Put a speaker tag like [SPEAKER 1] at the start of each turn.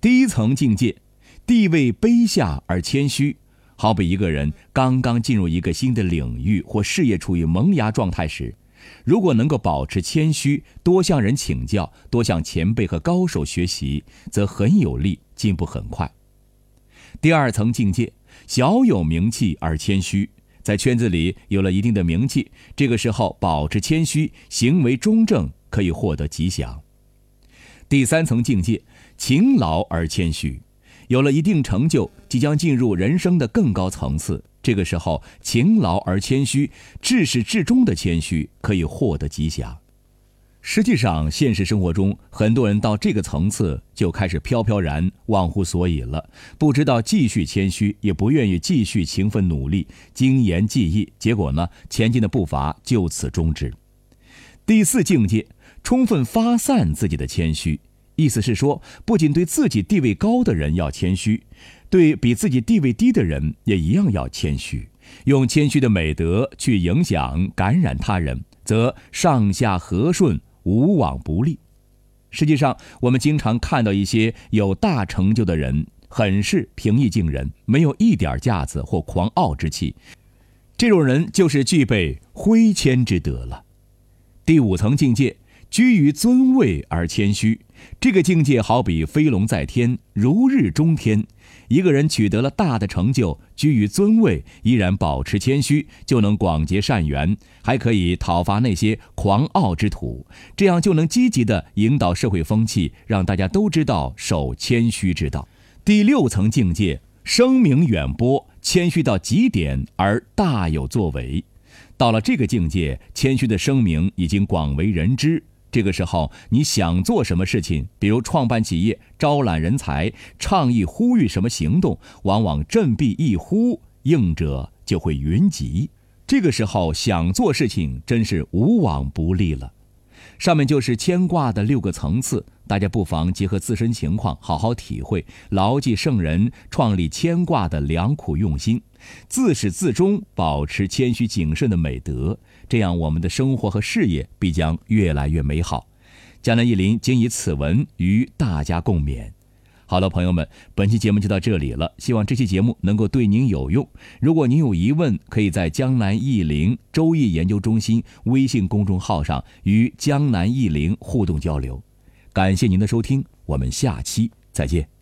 [SPEAKER 1] 第一层境界，地位卑下而谦虚，好比一个人刚刚进入一个新的领域或事业处于萌芽状态时，如果能够保持谦虚，多向人请教，多向前辈和高手学习，则很有利，进步很快。第二层境界，小有名气而谦虚，在圈子里有了一定的名气，这个时候保持谦虚，行为中正，可以获得吉祥。第三层境界，勤劳而谦虚，有了一定成就，即将进入人生的更高层次，这个时候勤劳而谦虚，至始至终的谦虚，可以获得吉祥。实际上，现实生活中，很多人到这个层次就开始飘飘然、忘乎所以了，不知道继续谦虚，也不愿意继续勤奋努力、精研技艺，结果呢，前进的步伐就此终止。第四境界，充分发散自己的谦虚，意思是说，不仅对自己地位高的人要谦虚，对比自己地位低的人也一样要谦虚，用谦虚的美德去影响、感染他人，则上下和顺。无往不利。实际上，我们经常看到一些有大成就的人，很是平易近人，没有一点架子或狂傲之气。这种人就是具备挥谦之德了。第五层境界，居于尊位而谦虚。这个境界好比飞龙在天，如日中天。一个人取得了大的成就，居于尊位，依然保持谦虚，就能广结善缘，还可以讨伐那些狂傲之徒。这样就能积极地引导社会风气，让大家都知道守谦虚之道。第六层境界，声名远播，谦虚到极点而大有作为。到了这个境界，谦虚的声名已经广为人知。这个时候，你想做什么事情，比如创办企业、招揽人才、倡议呼吁什么行动，往往振臂一呼，应者就会云集。这个时候想做事情，真是无往不利了。上面就是牵挂的六个层次，大家不妨结合自身情况，好好体会，牢记圣人创立牵挂的良苦用心，自始至终保持谦虚谨慎的美德。这样，我们的生活和事业必将越来越美好。江南一林仅以此文与大家共勉。好了，朋友们，本期节目就到这里了。希望这期节目能够对您有用。如果您有疑问，可以在江南易林周易研究中心微信公众号上与江南易林互动交流。感谢您的收听，我们下期再见。